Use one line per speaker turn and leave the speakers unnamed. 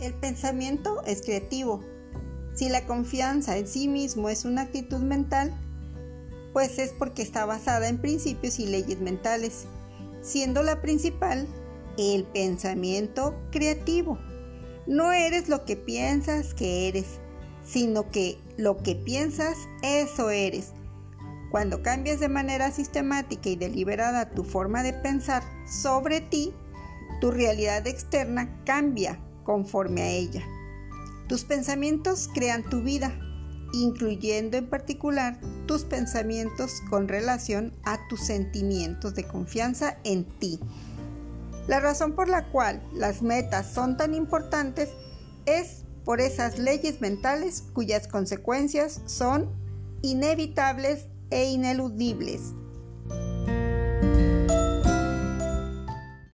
El pensamiento es creativo. Si la confianza en sí mismo es una actitud mental, pues es porque está basada en principios y leyes mentales, siendo la principal el pensamiento creativo. No eres lo que piensas que eres, sino que lo que piensas, eso eres. Cuando cambias de manera sistemática y deliberada tu forma de pensar sobre ti, tu realidad externa cambia conforme a ella. Tus pensamientos crean tu vida, incluyendo en particular tus pensamientos con relación a tus sentimientos de confianza en ti. La razón por la cual las metas son tan importantes es por esas leyes mentales cuyas consecuencias son inevitables e ineludibles.